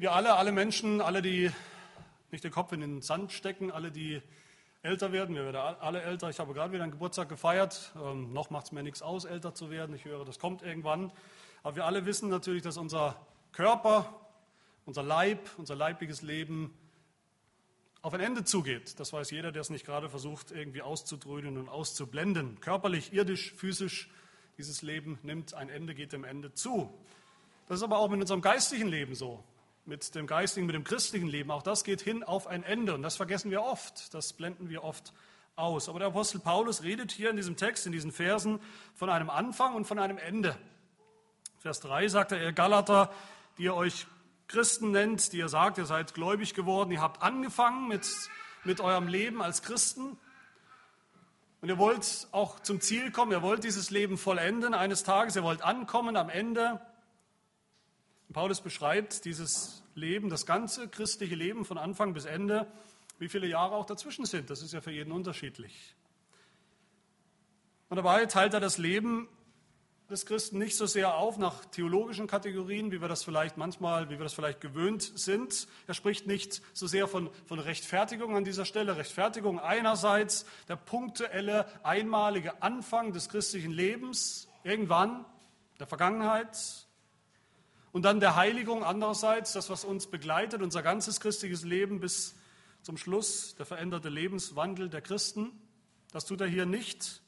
Wir alle, alle Menschen, alle, die nicht den Kopf in den Sand stecken, alle, die älter werden, wir werden alle älter. Ich habe gerade wieder einen Geburtstag gefeiert. Ähm, noch macht es mir nichts aus, älter zu werden. Ich höre, das kommt irgendwann. Aber wir alle wissen natürlich, dass unser Körper, unser Leib, unser leibliches Leben auf ein Ende zugeht. Das weiß jeder, der es nicht gerade versucht, irgendwie auszudröhnen und auszublenden. Körperlich, irdisch, physisch, dieses Leben nimmt ein Ende, geht dem Ende zu. Das ist aber auch mit unserem geistlichen Leben so mit dem geistigen, mit dem christlichen Leben. Auch das geht hin auf ein Ende und das vergessen wir oft, das blenden wir oft aus. Aber der Apostel Paulus redet hier in diesem Text, in diesen Versen von einem Anfang und von einem Ende. Vers 3 sagt er, ihr Galater, die ihr euch Christen nennt, die ihr sagt, ihr seid gläubig geworden, ihr habt angefangen mit, mit eurem Leben als Christen und ihr wollt auch zum Ziel kommen, ihr wollt dieses Leben vollenden eines Tages, ihr wollt ankommen am Ende. Paulus beschreibt dieses Leben, das ganze christliche Leben von Anfang bis Ende, wie viele Jahre auch dazwischen sind. Das ist ja für jeden unterschiedlich. Und dabei teilt er das Leben des Christen nicht so sehr auf nach theologischen Kategorien, wie wir das vielleicht manchmal, wie wir das vielleicht gewöhnt sind. Er spricht nicht so sehr von, von Rechtfertigung an dieser Stelle. Rechtfertigung einerseits der punktuelle, einmalige Anfang des christlichen Lebens, irgendwann, der Vergangenheit, und dann der Heiligung andererseits, das, was uns begleitet, unser ganzes christliches Leben bis zum Schluss, der veränderte Lebenswandel der Christen. Das tut er hier nicht.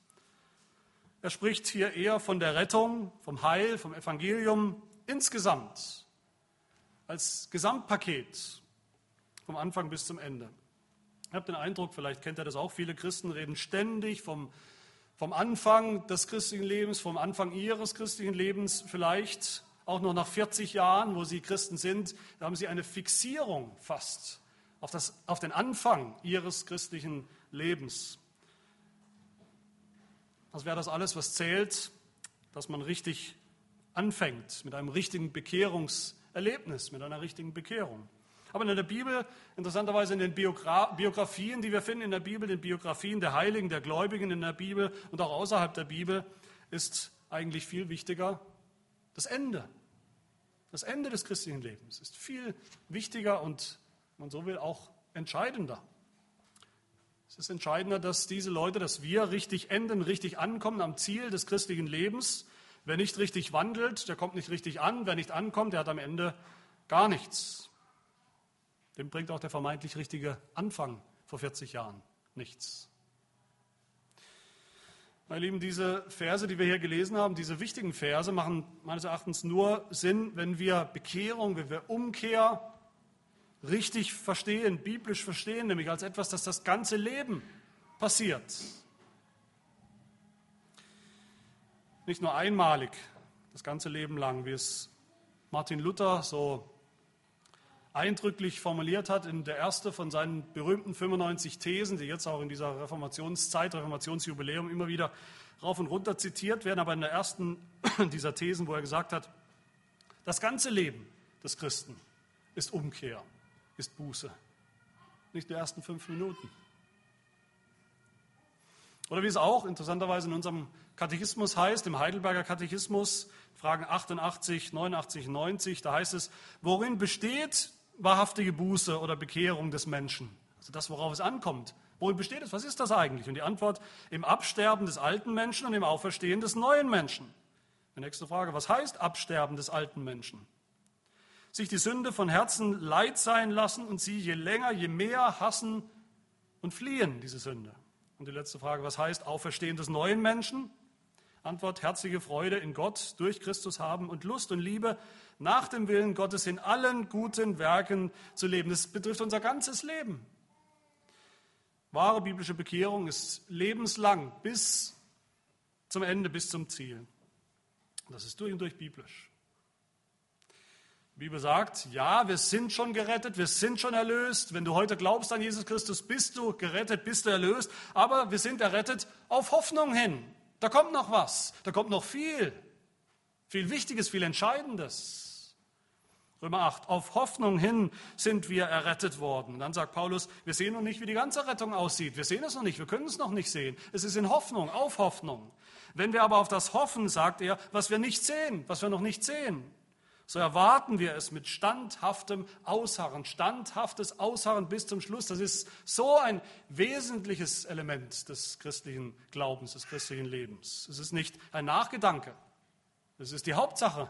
Er spricht hier eher von der Rettung, vom Heil, vom Evangelium insgesamt, als Gesamtpaket, vom Anfang bis zum Ende. Ich habe den Eindruck, vielleicht kennt ihr das auch, viele Christen reden ständig vom, vom Anfang des christlichen Lebens, vom Anfang ihres christlichen Lebens vielleicht auch noch nach 40 Jahren, wo sie Christen sind, da haben sie eine Fixierung fast auf, das, auf den Anfang ihres christlichen Lebens. Das wäre das alles, was zählt, dass man richtig anfängt mit einem richtigen Bekehrungserlebnis, mit einer richtigen Bekehrung. Aber in der Bibel, interessanterweise in den Biografien, die wir finden in der Bibel, den Biografien der Heiligen, der Gläubigen in der Bibel und auch außerhalb der Bibel, ist eigentlich viel wichtiger das Ende. Das Ende des christlichen Lebens ist viel wichtiger und, man so will, auch entscheidender. Es ist entscheidender, dass diese Leute, dass wir richtig enden, richtig ankommen am Ziel des christlichen Lebens. Wer nicht richtig wandelt, der kommt nicht richtig an. Wer nicht ankommt, der hat am Ende gar nichts. Dem bringt auch der vermeintlich richtige Anfang vor 40 Jahren nichts. Meine Lieben, diese Verse, die wir hier gelesen haben, diese wichtigen Verse machen meines Erachtens nur Sinn, wenn wir Bekehrung, wenn wir Umkehr richtig verstehen, biblisch verstehen, nämlich als etwas, das das ganze Leben passiert. Nicht nur einmalig, das ganze Leben lang, wie es Martin Luther so eindrücklich formuliert hat in der erste von seinen berühmten 95 Thesen, die jetzt auch in dieser Reformationszeit, Reformationsjubiläum immer wieder rauf und runter zitiert werden, aber in der ersten dieser Thesen, wo er gesagt hat, das ganze Leben des Christen ist Umkehr, ist Buße, nicht die ersten fünf Minuten. Oder wie es auch interessanterweise in unserem Katechismus heißt, im Heidelberger Katechismus, Fragen 88, 89, 90, da heißt es, worin besteht wahrhaftige Buße oder Bekehrung des Menschen? Also das, worauf es ankommt. Worin besteht es? Was ist das eigentlich? Und die Antwort im Absterben des alten Menschen und im Auferstehen des neuen Menschen. Die nächste Frage, was heißt Absterben des alten Menschen? Sich die Sünde von Herzen leid sein lassen und sie je länger, je mehr hassen und fliehen, diese Sünde. Und die letzte Frage, was heißt Auferstehen des neuen Menschen? Antwort, herzliche Freude in Gott durch Christus haben und Lust und Liebe nach dem Willen Gottes in allen guten Werken zu leben. Das betrifft unser ganzes Leben. Wahre biblische Bekehrung ist lebenslang bis zum Ende, bis zum Ziel. Das ist durch und durch biblisch. Die Bibel sagt, ja, wir sind schon gerettet, wir sind schon erlöst. Wenn du heute glaubst an Jesus Christus, bist du gerettet, bist du erlöst. Aber wir sind errettet auf Hoffnung hin. Da kommt noch was, da kommt noch viel, viel Wichtiges, viel Entscheidendes. Römer 8, auf Hoffnung hin sind wir errettet worden. Dann sagt Paulus, wir sehen noch nicht, wie die ganze Rettung aussieht. Wir sehen es noch nicht, wir können es noch nicht sehen. Es ist in Hoffnung, auf Hoffnung. Wenn wir aber auf das hoffen, sagt er, was wir nicht sehen, was wir noch nicht sehen, so erwarten wir es mit standhaftem Ausharren, standhaftes Ausharren bis zum Schluss. Das ist so ein wesentliches Element des christlichen Glaubens, des christlichen Lebens. Es ist nicht ein Nachgedanke, es ist die Hauptsache.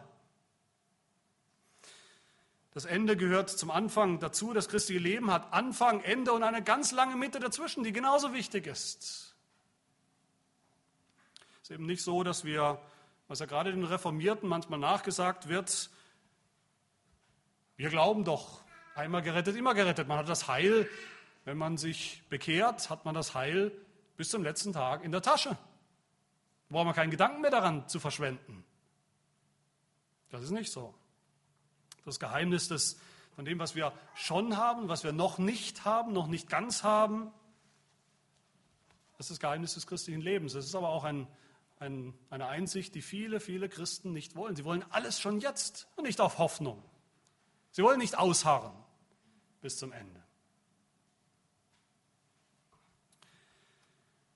Das Ende gehört zum Anfang dazu. Das christliche Leben hat Anfang, Ende und eine ganz lange Mitte dazwischen, die genauso wichtig ist. Es ist eben nicht so, dass wir, was ja gerade den Reformierten manchmal nachgesagt wird, wir glauben doch, einmal gerettet, immer gerettet. Man hat das Heil, wenn man sich bekehrt, hat man das Heil bis zum letzten Tag in der Tasche. Da braucht man keinen Gedanken mehr daran zu verschwenden. Das ist nicht so. Das Geheimnis des, von dem, was wir schon haben, was wir noch nicht haben, noch nicht ganz haben, das ist das Geheimnis des christlichen Lebens. Das ist aber auch ein, ein, eine Einsicht, die viele, viele Christen nicht wollen. Sie wollen alles schon jetzt und nicht auf Hoffnung. Sie wollen nicht ausharren bis zum Ende.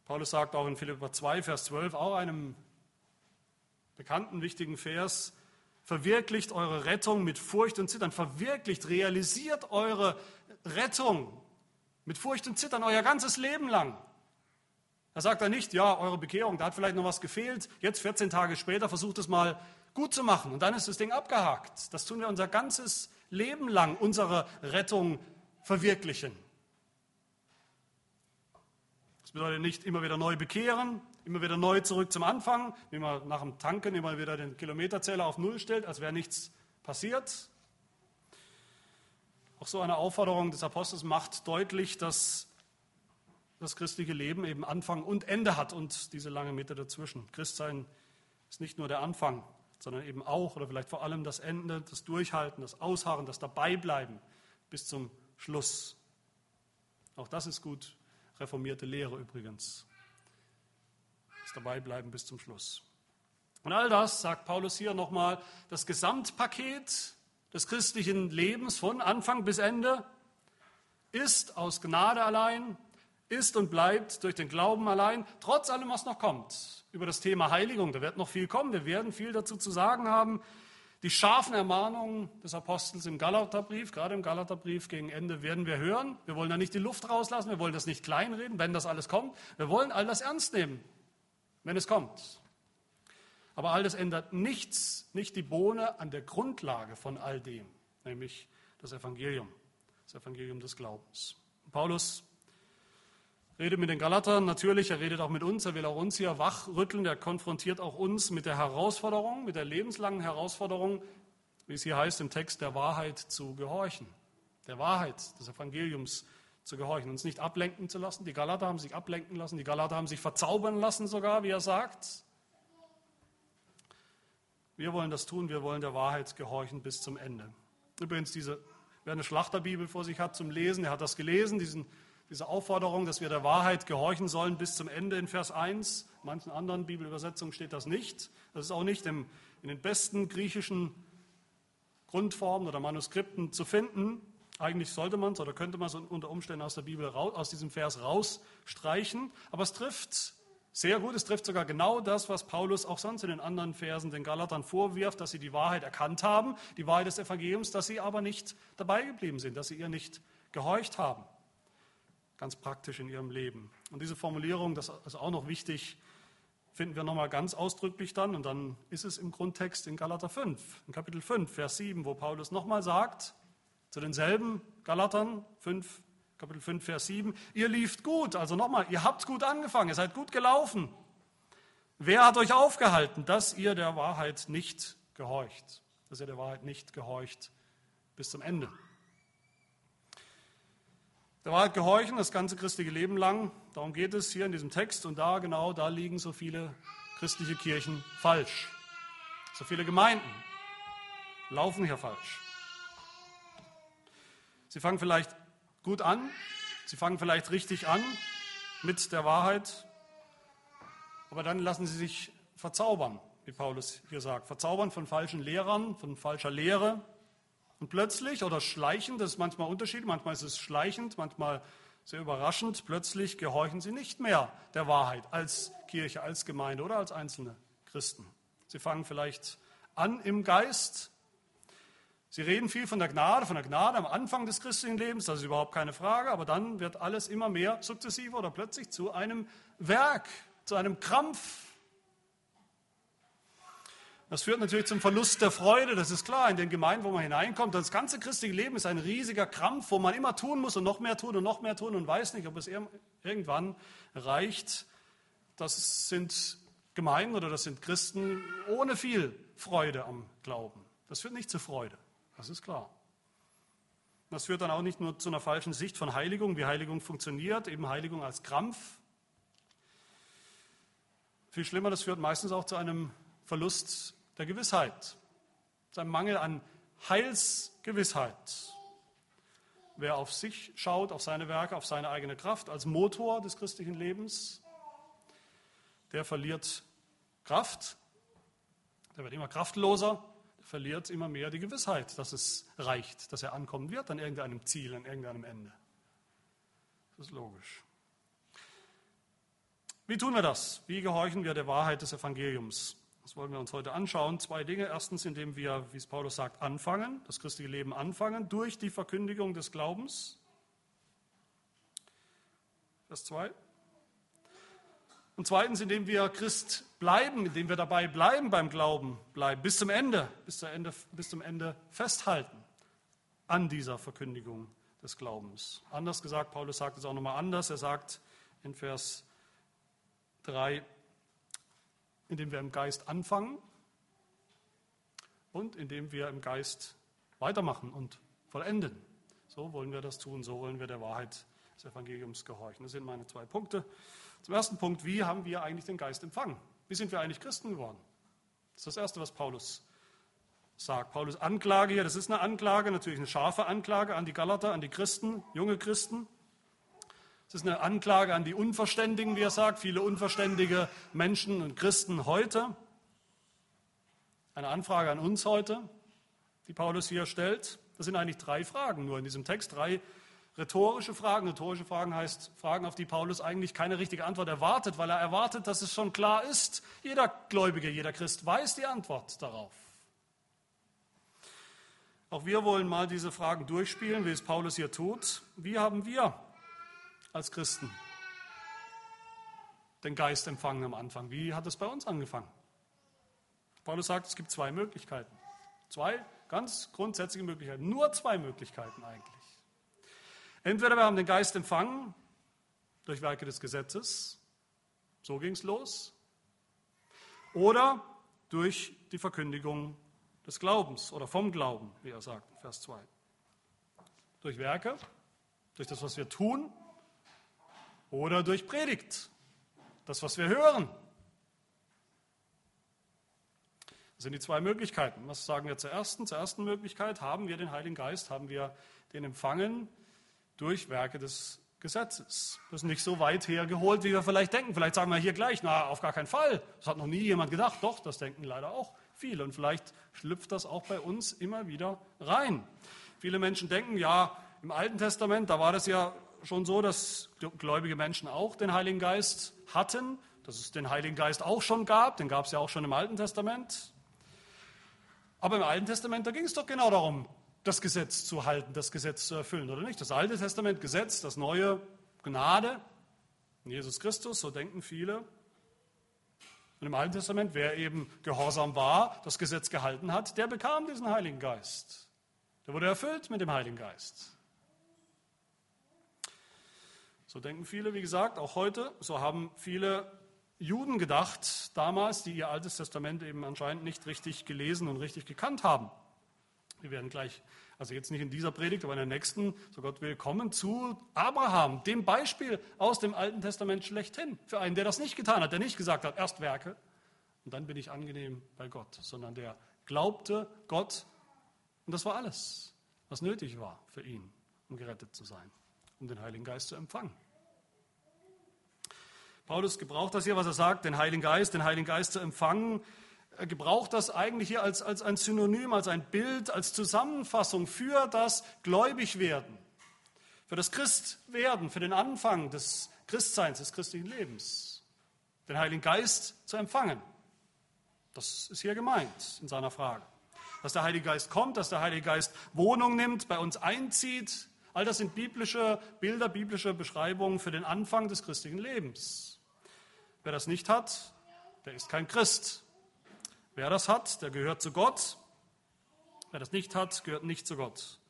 Paulus sagt auch in Philipper 2, Vers 12, auch einem bekannten, wichtigen Vers, verwirklicht eure Rettung mit Furcht und Zittern, verwirklicht, realisiert eure Rettung mit Furcht und Zittern euer ganzes Leben lang. Da sagt er nicht, ja, eure Bekehrung, da hat vielleicht noch was gefehlt, jetzt 14 Tage später versucht es mal gut zu machen und dann ist das Ding abgehakt. Das tun wir unser ganzes Leben lang, unsere Rettung verwirklichen. Das bedeutet nicht immer wieder neu bekehren, immer wieder neu zurück zum Anfang, wie man nach dem Tanken immer wieder den Kilometerzähler auf Null stellt, als wäre nichts passiert. Auch so eine Aufforderung des Apostels macht deutlich, dass das christliche Leben eben Anfang und Ende hat und diese lange Mitte dazwischen. Christsein ist nicht nur der Anfang, sondern eben auch oder vielleicht vor allem das Ende, das Durchhalten, das Ausharren, das Dabeibleiben bis zum Schluss. Auch das ist gut reformierte Lehre übrigens dabei bleiben bis zum Schluss. Und all das, sagt Paulus hier nochmal, das Gesamtpaket des christlichen Lebens von Anfang bis Ende ist aus Gnade allein, ist und bleibt durch den Glauben allein, trotz allem, was noch kommt. Über das Thema Heiligung, da wird noch viel kommen, wir werden viel dazu zu sagen haben. Die scharfen Ermahnungen des Apostels im Galaterbrief, gerade im Galaterbrief gegen Ende, werden wir hören. Wir wollen da nicht die Luft rauslassen, wir wollen das nicht kleinreden, wenn das alles kommt. Wir wollen all das ernst nehmen wenn es kommt. Aber all das ändert nichts, nicht die Bohne an der Grundlage von all dem, nämlich das Evangelium, das Evangelium des Glaubens. Paulus redet mit den Galatern, natürlich, er redet auch mit uns, er will auch uns hier wachrütteln, er konfrontiert auch uns mit der Herausforderung, mit der lebenslangen Herausforderung, wie es hier heißt im Text, der Wahrheit zu gehorchen, der Wahrheit des Evangeliums zu gehorchen, uns nicht ablenken zu lassen. Die Galater haben sich ablenken lassen, die Galater haben sich verzaubern lassen sogar, wie er sagt. Wir wollen das tun, wir wollen der Wahrheit gehorchen bis zum Ende. Übrigens, diese, wer eine Schlachterbibel vor sich hat zum Lesen, der hat das gelesen, diesen, diese Aufforderung, dass wir der Wahrheit gehorchen sollen bis zum Ende in Vers 1. In manchen anderen Bibelübersetzungen steht das nicht. Das ist auch nicht im, in den besten griechischen Grundformen oder Manuskripten zu finden. Eigentlich sollte man es oder könnte man es unter Umständen aus der Bibel, aus diesem Vers rausstreichen. Aber es trifft sehr gut, es trifft sogar genau das, was Paulus auch sonst in den anderen Versen den Galatern vorwirft, dass sie die Wahrheit erkannt haben, die Wahrheit des Evangeliums, dass sie aber nicht dabei geblieben sind, dass sie ihr nicht gehorcht haben. Ganz praktisch in ihrem Leben. Und diese Formulierung, das ist auch noch wichtig, finden wir nochmal ganz ausdrücklich dann, und dann ist es im Grundtext in Galater 5, in Kapitel 5, Vers 7, wo Paulus nochmal sagt, zu denselben Galatern 5, Kapitel 5, Vers 7. Ihr lieft gut, also nochmal, ihr habt gut angefangen, ihr seid gut gelaufen. Wer hat euch aufgehalten, dass ihr der Wahrheit nicht gehorcht? Dass ihr der Wahrheit nicht gehorcht bis zum Ende. Der Wahrheit gehorchen, das ganze christliche Leben lang, darum geht es hier in diesem Text. Und da, genau, da liegen so viele christliche Kirchen falsch. So viele Gemeinden laufen hier falsch. Sie fangen vielleicht gut an, sie fangen vielleicht richtig an mit der Wahrheit, aber dann lassen sie sich verzaubern, wie Paulus hier sagt. Verzaubern von falschen Lehrern, von falscher Lehre. Und plötzlich oder schleichend, das ist manchmal unterschiedlich, manchmal ist es schleichend, manchmal sehr überraschend, plötzlich gehorchen sie nicht mehr der Wahrheit als Kirche, als Gemeinde oder als einzelne Christen. Sie fangen vielleicht an im Geist, Sie reden viel von der Gnade, von der Gnade am Anfang des christlichen Lebens, das ist überhaupt keine Frage, aber dann wird alles immer mehr sukzessive oder plötzlich zu einem Werk, zu einem Krampf. Das führt natürlich zum Verlust der Freude, das ist klar, in den Gemeinden, wo man hineinkommt. Das ganze christliche Leben ist ein riesiger Krampf, wo man immer tun muss und noch mehr tun und noch mehr tun und weiß nicht, ob es irgendwann reicht. Das sind Gemeinden oder das sind Christen ohne viel Freude am Glauben. Das führt nicht zur Freude. Das ist klar. Das führt dann auch nicht nur zu einer falschen Sicht von Heiligung, wie Heiligung funktioniert, eben Heiligung als Krampf. Viel schlimmer, das führt meistens auch zu einem Verlust der Gewissheit, einem Mangel an Heilsgewissheit. Wer auf sich schaut, auf seine Werke, auf seine eigene Kraft als Motor des christlichen Lebens, der verliert Kraft, der wird immer kraftloser verliert immer mehr die Gewissheit, dass es reicht, dass er ankommen wird an irgendeinem Ziel, an irgendeinem Ende. Das ist logisch. Wie tun wir das? Wie gehorchen wir der Wahrheit des Evangeliums? Das wollen wir uns heute anschauen. Zwei Dinge. Erstens, indem wir, wie es Paulus sagt, anfangen, das christliche Leben anfangen, durch die Verkündigung des Glaubens. Vers 2. Und zweitens, indem wir Christ bleiben, indem wir dabei bleiben beim Glauben, bleiben bis zum Ende, bis, zum Ende, bis zum Ende festhalten an dieser Verkündigung des Glaubens. Anders gesagt, Paulus sagt es auch nochmal anders. Er sagt in Vers 3, indem wir im Geist anfangen und indem wir im Geist weitermachen und vollenden. So wollen wir das tun, so wollen wir der Wahrheit des Evangeliums gehorchen. Das sind meine zwei Punkte. Zum ersten Punkt, wie haben wir eigentlich den Geist empfangen? Wie sind wir eigentlich Christen geworden? Das ist das Erste, was Paulus sagt. Paulus Anklage hier, das ist eine Anklage, natürlich eine scharfe Anklage an die Galater, an die Christen, junge Christen. Es ist eine Anklage an die Unverständigen, wie er sagt, viele unverständige Menschen und Christen heute. Eine Anfrage an uns heute, die Paulus hier stellt. Das sind eigentlich drei Fragen nur in diesem Text, drei rhetorische Fragen. Rhetorische Fragen heißt Fragen, auf die Paulus eigentlich keine richtige Antwort erwartet, weil er erwartet, dass es schon klar ist. Jeder Gläubige, jeder Christ weiß die Antwort darauf. Auch wir wollen mal diese Fragen durchspielen, wie es Paulus hier tut. Wie haben wir als Christen den Geist empfangen am Anfang? Wie hat es bei uns angefangen? Paulus sagt, es gibt zwei Möglichkeiten. Zwei ganz grundsätzliche Möglichkeiten. Nur zwei Möglichkeiten eigentlich. Entweder wir haben den Geist empfangen durch Werke des Gesetzes, so ging es los, oder durch die Verkündigung des Glaubens oder vom Glauben, wie er sagt, Vers 2. Durch Werke, durch das, was wir tun, oder durch Predigt, das, was wir hören. Das sind die zwei Möglichkeiten. Was sagen wir zur ersten? Zur ersten Möglichkeit haben wir den Heiligen Geist, haben wir den empfangen durch Werke des Gesetzes. Das ist nicht so weit hergeholt, wie wir vielleicht denken. Vielleicht sagen wir hier gleich, na, auf gar keinen Fall. Das hat noch nie jemand gedacht. Doch, das denken leider auch viele. Und vielleicht schlüpft das auch bei uns immer wieder rein. Viele Menschen denken, ja, im Alten Testament, da war das ja schon so, dass gläubige Menschen auch den Heiligen Geist hatten, dass es den Heiligen Geist auch schon gab. Den gab es ja auch schon im Alten Testament. Aber im Alten Testament, da ging es doch genau darum, das Gesetz zu halten, das Gesetz zu erfüllen, oder nicht? Das Alte Testament Gesetz, das neue Gnade, Jesus Christus, so denken viele. Und im Alten Testament, wer eben gehorsam war, das Gesetz gehalten hat, der bekam diesen Heiligen Geist. Der wurde erfüllt mit dem Heiligen Geist. So denken viele, wie gesagt, auch heute. So haben viele Juden gedacht damals, die ihr Altes Testament eben anscheinend nicht richtig gelesen und richtig gekannt haben. Wir werden gleich, also jetzt nicht in dieser Predigt, aber in der nächsten, so Gott will, kommen zu Abraham, dem Beispiel aus dem Alten Testament schlechthin. Für einen, der das nicht getan hat, der nicht gesagt hat, erst Werke und dann bin ich angenehm bei Gott, sondern der glaubte Gott und das war alles, was nötig war für ihn, um gerettet zu sein, um den Heiligen Geist zu empfangen. Paulus gebraucht das hier, was er sagt, den Heiligen Geist, den Heiligen Geist zu empfangen, er gebraucht das eigentlich hier als, als ein Synonym, als ein Bild, als Zusammenfassung für das Gläubigwerden, für das Christwerden, für den Anfang des Christseins, des christlichen Lebens, den Heiligen Geist zu empfangen. Das ist hier gemeint in seiner Frage. dass der Heilige Geist kommt, dass der Heilige Geist Wohnung nimmt, bei uns einzieht. All das sind biblische Bilder, biblische Beschreibungen für den Anfang des christlichen Lebens. Wer das nicht hat, der ist kein Christ. Wer das hat, der gehört zu Gott. Wer das nicht hat, gehört nicht zu Gott.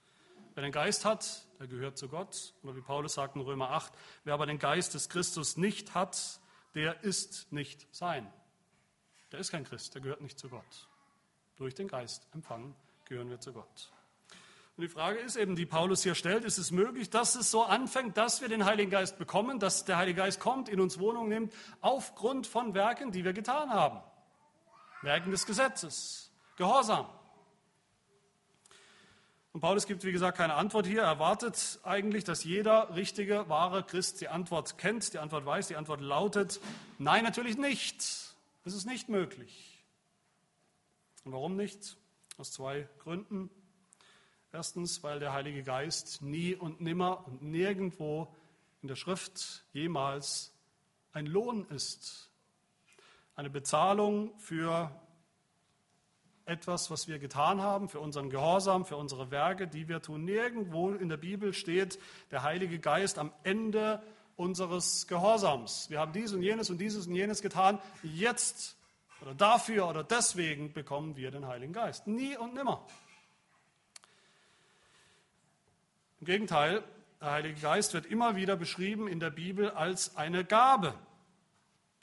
Wer den Geist hat, der gehört zu Gott. Oder wie Paulus sagt in Römer 8, wer aber den Geist des Christus nicht hat, der ist nicht sein. Der ist kein Christ, der gehört nicht zu Gott. Durch den Geist empfangen gehören wir zu Gott. Und die Frage ist eben, die Paulus hier stellt, ist es möglich, dass es so anfängt, dass wir den Heiligen Geist bekommen, dass der Heilige Geist kommt, in uns Wohnung nimmt, aufgrund von Werken, die wir getan haben. Werken des Gesetzes, Gehorsam. Und Paulus gibt, wie gesagt, keine Antwort hier. Er erwartet eigentlich, dass jeder richtige, wahre Christ die Antwort kennt, die Antwort weiß. Die Antwort lautet, nein, natürlich nicht. Das ist nicht möglich. Und warum nicht? Aus zwei Gründen. Erstens, weil der Heilige Geist nie und nimmer und nirgendwo in der Schrift jemals ein Lohn ist. Eine Bezahlung für etwas, was wir getan haben, für unseren Gehorsam, für unsere Werke, die wir tun. Nirgendwo in der Bibel steht der Heilige Geist am Ende unseres Gehorsams. Wir haben dies und jenes und dieses und jenes getan. Jetzt oder dafür oder deswegen bekommen wir den Heiligen Geist. Nie und nimmer. Im Gegenteil, der Heilige Geist wird immer wieder beschrieben in der Bibel als eine Gabe,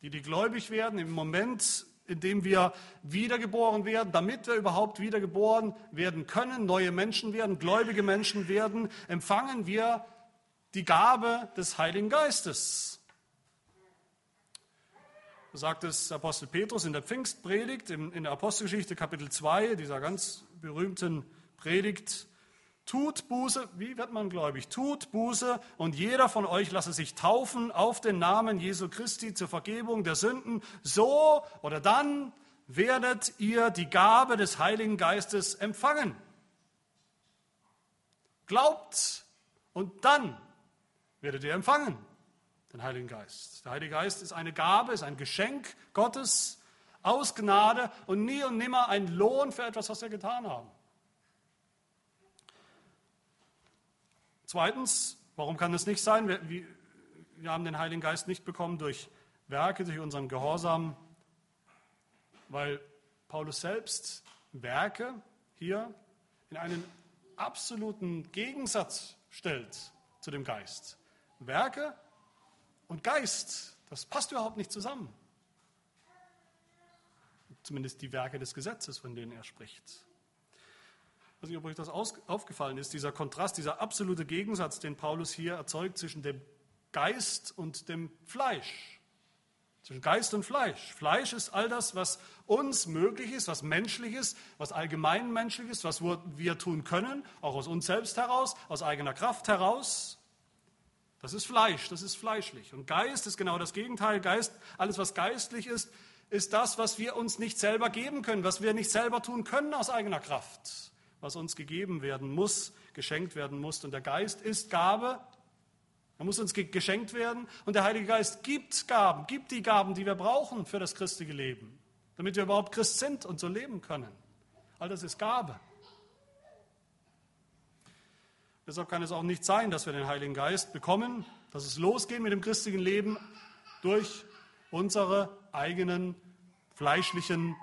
die die gläubig werden im Moment indem wir wiedergeboren werden, damit wir überhaupt wiedergeboren werden können, neue Menschen werden, gläubige Menschen werden, empfangen wir die Gabe des Heiligen Geistes. So sagt es Apostel Petrus in der Pfingstpredigt, in der Apostelgeschichte Kapitel 2, dieser ganz berühmten Predigt. Tut Buße, wie wird man gläubig? Tut Buße und jeder von euch lasse sich taufen auf den Namen Jesu Christi zur Vergebung der Sünden. So oder dann werdet ihr die Gabe des Heiligen Geistes empfangen. Glaubt und dann werdet ihr empfangen den Heiligen Geist. Der Heilige Geist ist eine Gabe, ist ein Geschenk Gottes aus Gnade und nie und nimmer ein Lohn für etwas, was wir getan haben. Zweitens, warum kann es nicht sein? Wir, wir haben den Heiligen Geist nicht bekommen durch Werke, durch unseren Gehorsam, weil Paulus selbst Werke hier in einen absoluten Gegensatz stellt zu dem Geist. Werke und Geist, das passt überhaupt nicht zusammen. Zumindest die Werke des Gesetzes, von denen er spricht. Weiß nicht, ob euch das aufgefallen ist, dieser Kontrast, dieser absolute Gegensatz, den Paulus hier erzeugt zwischen dem Geist und dem Fleisch. Zwischen Geist und Fleisch. Fleisch ist all das, was uns möglich ist, was menschlich ist, was allgemein menschlich ist, was wir tun können, auch aus uns selbst heraus, aus eigener Kraft heraus. Das ist Fleisch, das ist fleischlich. Und Geist ist genau das Gegenteil. Geist, alles, was geistlich ist, ist das, was wir uns nicht selber geben können, was wir nicht selber tun können aus eigener Kraft was uns gegeben werden muss, geschenkt werden muss. Und der Geist ist Gabe. Er muss uns geschenkt werden. Und der Heilige Geist gibt Gaben, gibt die Gaben, die wir brauchen für das christliche Leben, damit wir überhaupt Christ sind und so leben können. All das ist Gabe. Deshalb kann es auch nicht sein, dass wir den Heiligen Geist bekommen, dass es losgeht mit dem christlichen Leben durch unsere eigenen fleischlichen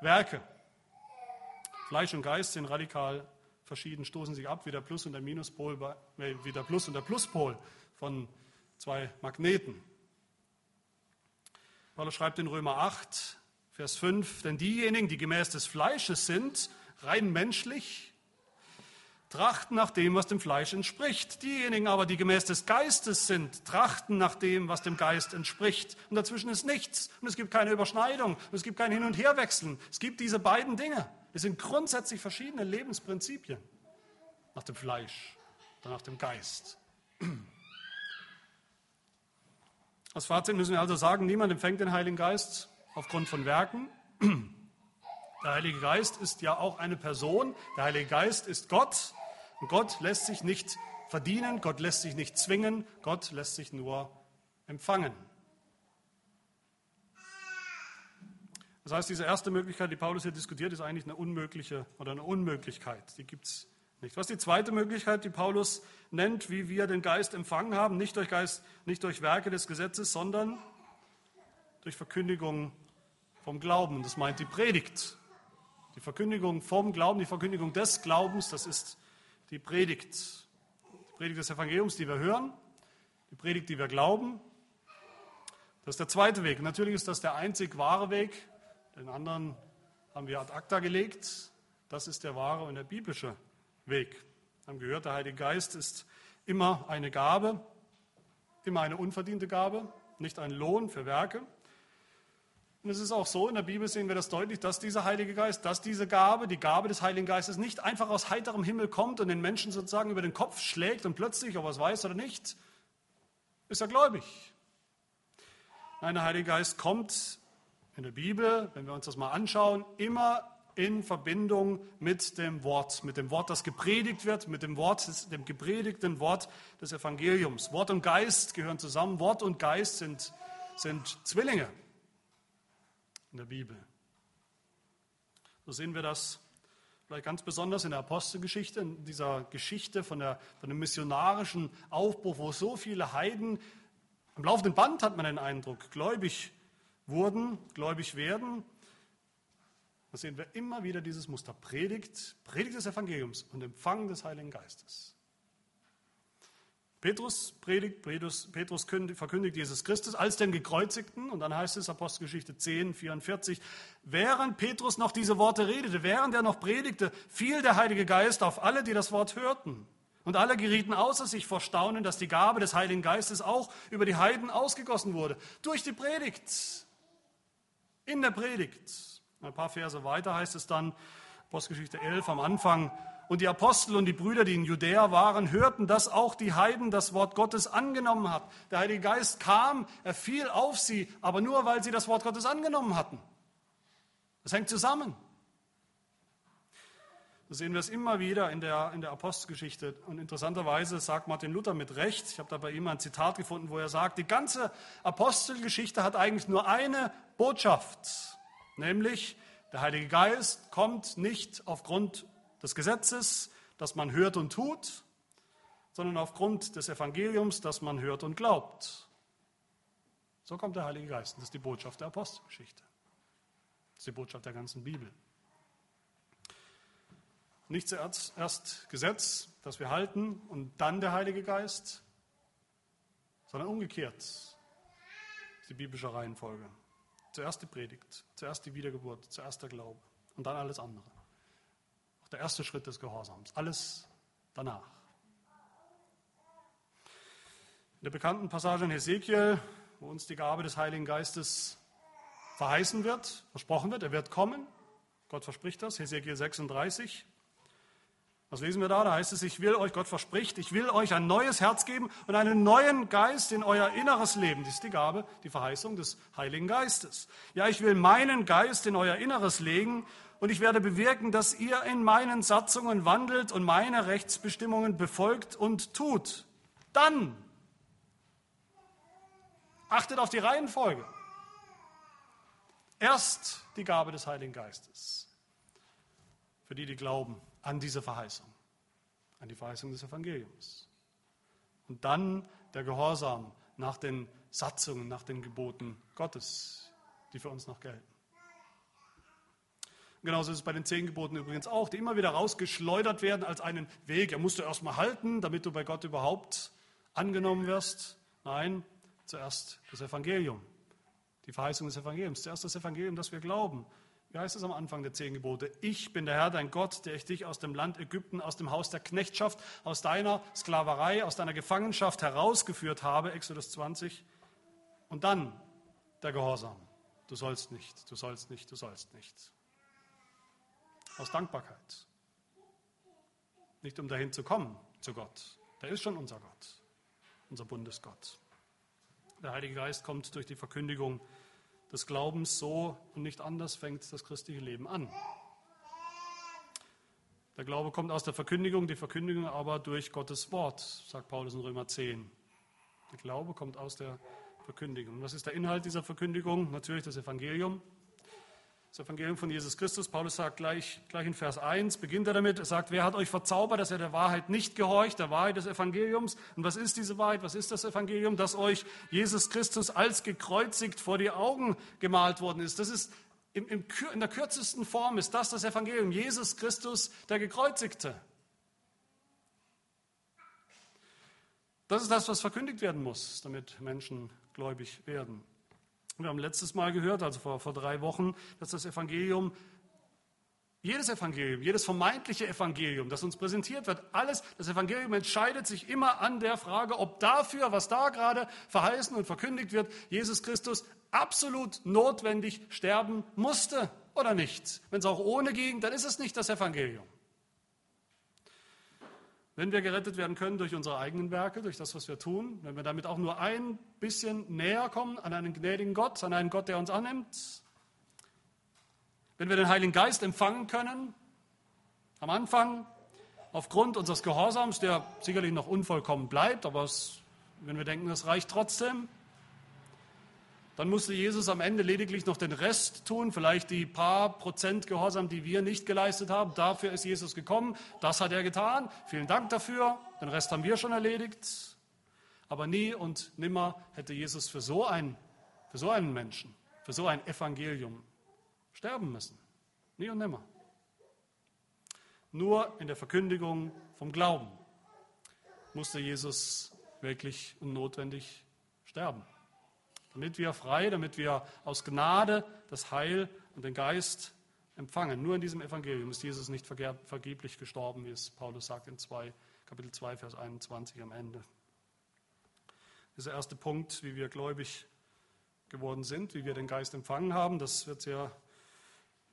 Werke. Fleisch und Geist sind radikal verschieden, stoßen sich ab wie der Plus- und der Minuspol, wie der Plus- und der Pluspol von zwei Magneten. Paulus schreibt in Römer 8, Vers 5, denn diejenigen, die gemäß des Fleisches sind, rein menschlich, trachten nach dem, was dem Fleisch entspricht. Diejenigen aber, die gemäß des Geistes sind, trachten nach dem, was dem Geist entspricht. Und dazwischen ist nichts. Und es gibt keine Überschneidung. Und es gibt kein Hin- und Herwechseln. Es gibt diese beiden Dinge. Es sind grundsätzlich verschiedene Lebensprinzipien nach dem Fleisch oder nach dem Geist. Als Fazit müssen wir also sagen, niemand empfängt den Heiligen Geist aufgrund von Werken. Der Heilige Geist ist ja auch eine Person. Der Heilige Geist ist Gott. Und Gott lässt sich nicht verdienen, Gott lässt sich nicht zwingen, Gott lässt sich nur empfangen. Das heißt, diese erste Möglichkeit, die Paulus hier diskutiert, ist eigentlich eine unmögliche oder eine Unmöglichkeit. Die gibt es nicht. Was die zweite Möglichkeit, die Paulus nennt, wie wir den Geist empfangen haben? Nicht durch, Geist, nicht durch Werke des Gesetzes, sondern durch Verkündigung vom Glauben. Das meint die Predigt. Die Verkündigung vom Glauben, die Verkündigung des Glaubens, das ist die Predigt. Die Predigt des Evangeliums, die wir hören, die Predigt, die wir glauben. Das ist der zweite Weg. Natürlich ist das der einzig wahre Weg. Den anderen haben wir ad acta gelegt. Das ist der wahre und der biblische Weg. Wir haben gehört, der Heilige Geist ist immer eine Gabe, immer eine unverdiente Gabe, nicht ein Lohn für Werke. Und es ist auch so, in der Bibel sehen wir das deutlich, dass dieser Heilige Geist, dass diese Gabe, die Gabe des Heiligen Geistes nicht einfach aus heiterem Himmel kommt und den Menschen sozusagen über den Kopf schlägt und plötzlich, ob er es weiß oder nicht, ist er gläubig. Nein, der Heilige Geist kommt in der Bibel, wenn wir uns das mal anschauen, immer in Verbindung mit dem Wort, mit dem Wort, das gepredigt wird, mit dem Wort, dem gepredigten Wort des Evangeliums. Wort und Geist gehören zusammen. Wort und Geist sind, sind Zwillinge in der Bibel. So sehen wir das vielleicht ganz besonders in der Apostelgeschichte, in dieser Geschichte von, der, von dem missionarischen Aufbruch, wo so viele Heiden am laufenden Band, hat man den Eindruck, gläubig wurden, gläubig werden. Da sehen wir immer wieder dieses Muster. Predigt, Predigt des Evangeliums und Empfang des Heiligen Geistes. Petrus predigt, Petrus, Petrus verkündigt Jesus Christus als den Gekreuzigten. Und dann heißt es, Apostelgeschichte 10, 44, während Petrus noch diese Worte redete, während er noch predigte, fiel der Heilige Geist auf alle, die das Wort hörten. Und alle gerieten außer sich vor Staunen, dass die Gabe des Heiligen Geistes auch über die Heiden ausgegossen wurde. Durch die Predigt. In der Predigt. Ein paar Verse weiter heißt es dann, Apostelgeschichte 11 am Anfang, und die Apostel und die Brüder, die in Judäa waren, hörten, dass auch die Heiden das Wort Gottes angenommen hatten. Der Heilige Geist kam, er fiel auf sie, aber nur weil sie das Wort Gottes angenommen hatten. Das hängt zusammen. So sehen wir es immer wieder in der, in der Apostelgeschichte. Und interessanterweise sagt Martin Luther mit Recht, ich habe da bei ihm ein Zitat gefunden, wo er sagt, die ganze Apostelgeschichte hat eigentlich nur eine Botschaft, nämlich der Heilige Geist kommt nicht aufgrund des Gesetzes, das man hört und tut, sondern aufgrund des Evangeliums, das man hört und glaubt. So kommt der Heilige Geist. Das ist die Botschaft der Apostelgeschichte. Das ist die Botschaft der ganzen Bibel. Nicht zuerst erst Gesetz, das wir halten, und dann der Heilige Geist, sondern umgekehrt. Ist die biblische Reihenfolge. Zuerst die Predigt, zuerst die Wiedergeburt, zuerst der Glaube und dann alles andere der erste Schritt des Gehorsams. Alles danach. In der bekannten Passage in Hesekiel, wo uns die Gabe des Heiligen Geistes verheißen wird, versprochen wird, er wird kommen. Gott verspricht das, Hesekiel 36. Was lesen wir da? Da heißt es, ich will euch, Gott verspricht, ich will euch ein neues Herz geben und einen neuen Geist in euer inneres Leben. Das ist die Gabe, die Verheißung des Heiligen Geistes. Ja, ich will meinen Geist in euer Inneres legen und ich werde bewirken, dass ihr in meinen Satzungen wandelt und meine Rechtsbestimmungen befolgt und tut. Dann achtet auf die Reihenfolge. Erst die Gabe des Heiligen Geistes. Für die, die glauben an diese Verheißung, an die Verheißung des Evangeliums. Und dann der Gehorsam nach den Satzungen, nach den Geboten Gottes, die für uns noch gelten. Genauso ist es bei den zehn Geboten übrigens auch, die immer wieder rausgeschleudert werden als einen Weg. Er musst du erstmal halten, damit du bei Gott überhaupt angenommen wirst. Nein, zuerst das Evangelium, die Verheißung des Evangeliums. Zuerst das Evangelium, das wir glauben. Wie heißt es am Anfang der zehn Gebote? Ich bin der Herr, dein Gott, der ich dich aus dem Land Ägypten, aus dem Haus der Knechtschaft, aus deiner Sklaverei, aus deiner Gefangenschaft herausgeführt habe, Exodus 20. Und dann der Gehorsam. Du sollst nicht, du sollst nicht, du sollst nicht. Aus Dankbarkeit. Nicht um dahin zu kommen zu Gott. Der ist schon unser Gott, unser Bundesgott. Der Heilige Geist kommt durch die Verkündigung des Glaubens so und nicht anders fängt das christliche Leben an. Der Glaube kommt aus der Verkündigung, die Verkündigung aber durch Gottes Wort, sagt Paulus in Römer 10. Der Glaube kommt aus der Verkündigung. Was ist der Inhalt dieser Verkündigung? Natürlich das Evangelium. Das Evangelium von Jesus Christus. Paulus sagt gleich, gleich in Vers 1, beginnt er damit, er sagt, wer hat euch verzaubert, dass er der Wahrheit nicht gehorcht, der Wahrheit des Evangeliums. Und was ist diese Wahrheit? Was ist das Evangelium? Dass euch Jesus Christus als gekreuzigt vor die Augen gemalt worden ist. Das ist in, in der kürzesten Form ist das das Evangelium. Jesus Christus, der Gekreuzigte. Das ist das, was verkündigt werden muss, damit Menschen gläubig werden. Wir haben letztes Mal gehört, also vor, vor drei Wochen, dass das Evangelium, jedes Evangelium, jedes vermeintliche Evangelium, das uns präsentiert wird, alles, das Evangelium entscheidet sich immer an der Frage, ob dafür, was da gerade verheißen und verkündigt wird, Jesus Christus absolut notwendig sterben musste oder nicht. Wenn es auch ohne ging, dann ist es nicht das Evangelium. Wenn wir gerettet werden können durch unsere eigenen Werke, durch das, was wir tun, wenn wir damit auch nur ein bisschen näher kommen an einen gnädigen Gott, an einen Gott, der uns annimmt, wenn wir den Heiligen Geist empfangen können, am Anfang, aufgrund unseres Gehorsams, der sicherlich noch unvollkommen bleibt, aber es, wenn wir denken, das reicht trotzdem, dann musste Jesus am Ende lediglich noch den Rest tun, vielleicht die paar Prozent Gehorsam, die wir nicht geleistet haben. Dafür ist Jesus gekommen. Das hat er getan. Vielen Dank dafür. Den Rest haben wir schon erledigt. Aber nie und nimmer hätte Jesus für so, ein, für so einen Menschen, für so ein Evangelium sterben müssen. Nie und nimmer. Nur in der Verkündigung vom Glauben musste Jesus wirklich und notwendig sterben damit wir frei, damit wir aus Gnade das Heil und den Geist empfangen. Nur in diesem Evangelium ist Jesus nicht vergeblich gestorben, wie es Paulus sagt in 2, Kapitel 2, Vers 21 am Ende. Dieser erste Punkt, wie wir gläubig geworden sind, wie wir den Geist empfangen haben, das wird sehr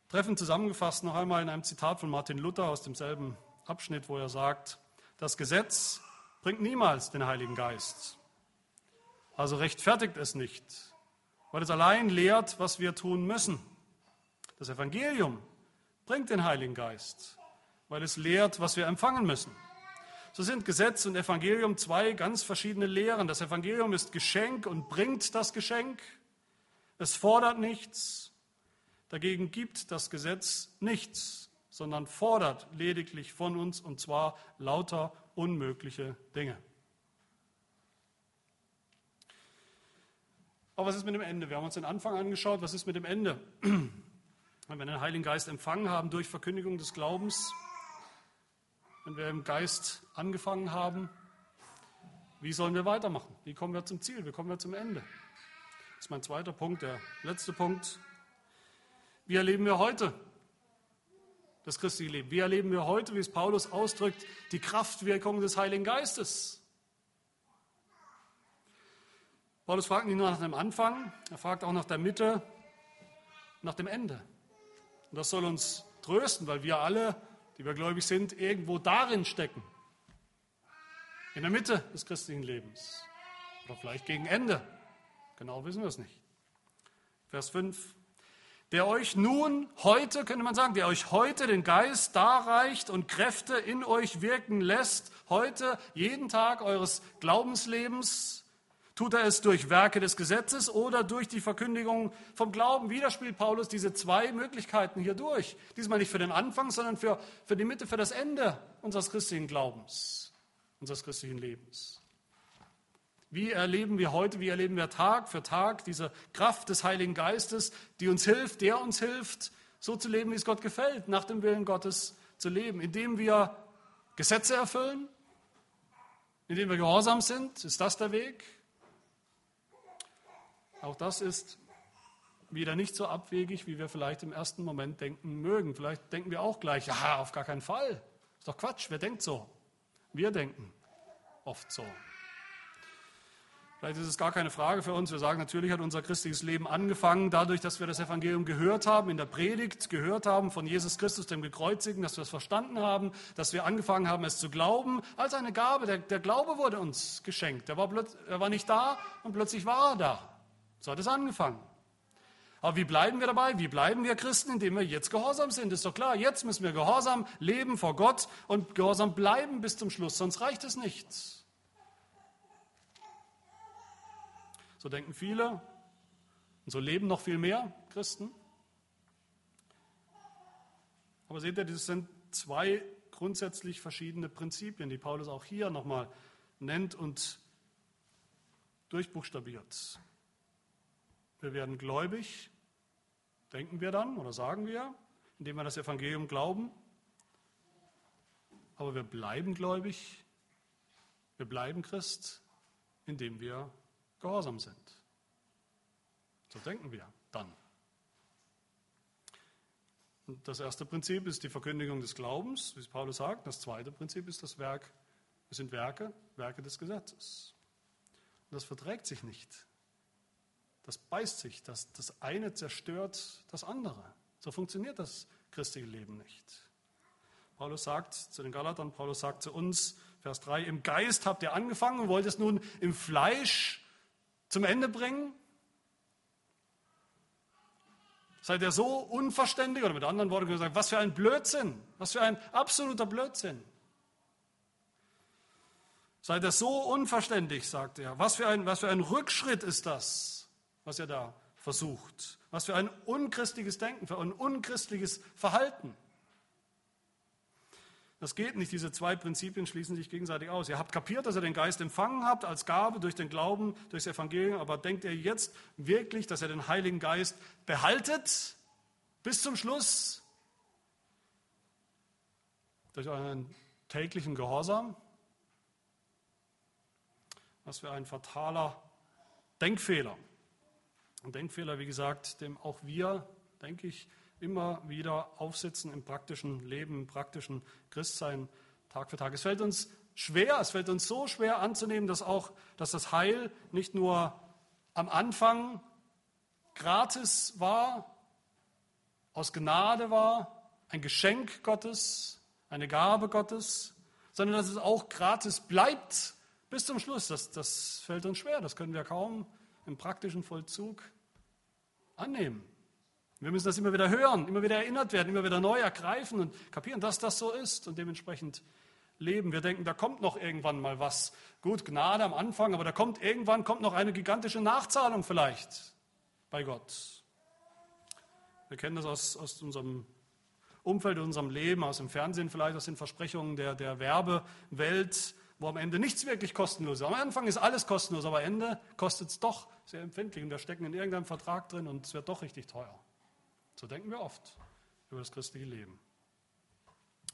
treffend zusammengefasst noch einmal in einem Zitat von Martin Luther aus demselben Abschnitt, wo er sagt, das Gesetz bringt niemals den Heiligen Geist. Also rechtfertigt es nicht, weil es allein lehrt, was wir tun müssen. Das Evangelium bringt den Heiligen Geist, weil es lehrt, was wir empfangen müssen. So sind Gesetz und Evangelium zwei ganz verschiedene Lehren. Das Evangelium ist Geschenk und bringt das Geschenk. Es fordert nichts. Dagegen gibt das Gesetz nichts, sondern fordert lediglich von uns, und zwar lauter unmögliche Dinge. Aber was ist mit dem Ende? Wir haben uns den Anfang angeschaut. Was ist mit dem Ende? Wenn wir den Heiligen Geist empfangen haben durch Verkündigung des Glaubens, wenn wir im Geist angefangen haben, wie sollen wir weitermachen? Wie kommen wir zum Ziel? Wie kommen wir zum Ende? Das ist mein zweiter Punkt, der letzte Punkt. Wie erleben wir heute das christliche Leben? Wie erleben wir heute, wie es Paulus ausdrückt, die Kraftwirkung des Heiligen Geistes? Paulus fragt nicht nur nach dem Anfang, er fragt auch nach der Mitte, nach dem Ende. Und das soll uns trösten, weil wir alle, die wir gläubig sind, irgendwo darin stecken. In der Mitte des christlichen Lebens. Oder vielleicht gegen Ende. Genau wissen wir es nicht. Vers 5. Der euch nun heute, könnte man sagen, der euch heute den Geist darreicht und Kräfte in euch wirken lässt, heute, jeden Tag eures Glaubenslebens, Tut er es durch Werke des Gesetzes oder durch die Verkündigung vom Glauben? Wieder spielt Paulus diese zwei Möglichkeiten hier durch. Diesmal nicht für den Anfang, sondern für, für die Mitte, für das Ende unseres christlichen Glaubens, unseres christlichen Lebens. Wie erleben wir heute, wie erleben wir Tag für Tag diese Kraft des Heiligen Geistes, die uns hilft, der uns hilft, so zu leben, wie es Gott gefällt, nach dem Willen Gottes zu leben, indem wir Gesetze erfüllen, indem wir gehorsam sind? Ist das der Weg? Auch das ist wieder nicht so abwegig, wie wir vielleicht im ersten Moment denken mögen. Vielleicht denken wir auch gleich, ja, auf gar keinen Fall. Ist doch Quatsch, wer denkt so? Wir denken oft so. Vielleicht ist es gar keine Frage für uns. Wir sagen, natürlich hat unser christliches Leben angefangen dadurch, dass wir das Evangelium gehört haben, in der Predigt gehört haben von Jesus Christus, dem Gekreuzigten, dass wir es verstanden haben, dass wir angefangen haben, es zu glauben, als eine Gabe. Der, der Glaube wurde uns geschenkt. Er war, er war nicht da und plötzlich war er da. So hat es angefangen. Aber wie bleiben wir dabei? Wie bleiben wir Christen, indem wir jetzt gehorsam sind? Ist doch klar, jetzt müssen wir gehorsam leben vor Gott und gehorsam bleiben bis zum Schluss, sonst reicht es nicht. So denken viele und so leben noch viel mehr Christen. Aber seht ihr, das sind zwei grundsätzlich verschiedene Prinzipien, die Paulus auch hier nochmal nennt und durchbuchstabiert. Wir werden gläubig, denken wir dann oder sagen wir, indem wir das Evangelium glauben. Aber wir bleiben gläubig, wir bleiben Christ, indem wir gehorsam sind. So denken wir dann. Und das erste Prinzip ist die Verkündigung des Glaubens, wie Paulus sagt. Das zweite Prinzip ist das Werk. Es sind Werke, Werke des Gesetzes. Und das verträgt sich nicht. Das beißt sich. Das, das eine zerstört das andere. So funktioniert das christliche Leben nicht. Paulus sagt zu den Galatern, Paulus sagt zu uns, Vers 3, im Geist habt ihr angefangen und wollt es nun im Fleisch zum Ende bringen. Seid ihr so unverständig? Oder mit anderen Worten gesagt, was für ein Blödsinn, was für ein absoluter Blödsinn. Seid ihr so unverständlich, sagt er. Was für, ein, was für ein Rückschritt ist das, was ihr da versucht. Was für ein unchristliches Denken, für ein unchristliches Verhalten. Das geht nicht. Diese zwei Prinzipien schließen sich gegenseitig aus. Ihr habt kapiert, dass ihr den Geist empfangen habt als Gabe durch den Glauben, durchs Evangelium. Aber denkt ihr jetzt wirklich, dass ihr den Heiligen Geist behaltet bis zum Schluss? Durch euren täglichen Gehorsam? Was für ein fataler Denkfehler. Ein Denkfehler, wie gesagt, dem auch wir, denke ich, immer wieder aufsitzen im praktischen Leben, im praktischen Christsein Tag für Tag. Es fällt uns schwer, es fällt uns so schwer anzunehmen, dass auch, dass das Heil nicht nur am Anfang gratis war, aus Gnade war, ein Geschenk Gottes, eine Gabe Gottes, sondern dass es auch gratis bleibt bis zum Schluss. Das, das fällt uns schwer, das können wir kaum im praktischen Vollzug annehmen. Wir müssen das immer wieder hören, immer wieder erinnert werden, immer wieder neu ergreifen und kapieren, dass das so ist und dementsprechend leben. Wir denken, da kommt noch irgendwann mal was. Gut, Gnade am Anfang, aber da kommt irgendwann kommt noch eine gigantische Nachzahlung vielleicht bei Gott. Wir kennen das aus, aus unserem Umfeld, unserem Leben, aus dem Fernsehen vielleicht, aus den Versprechungen der, der Werbewelt wo am Ende nichts wirklich kostenlos ist. Am Anfang ist alles kostenlos, aber am Ende kostet es doch sehr empfindlich und wir stecken in irgendeinem Vertrag drin und es wird doch richtig teuer. So denken wir oft über das christliche Leben.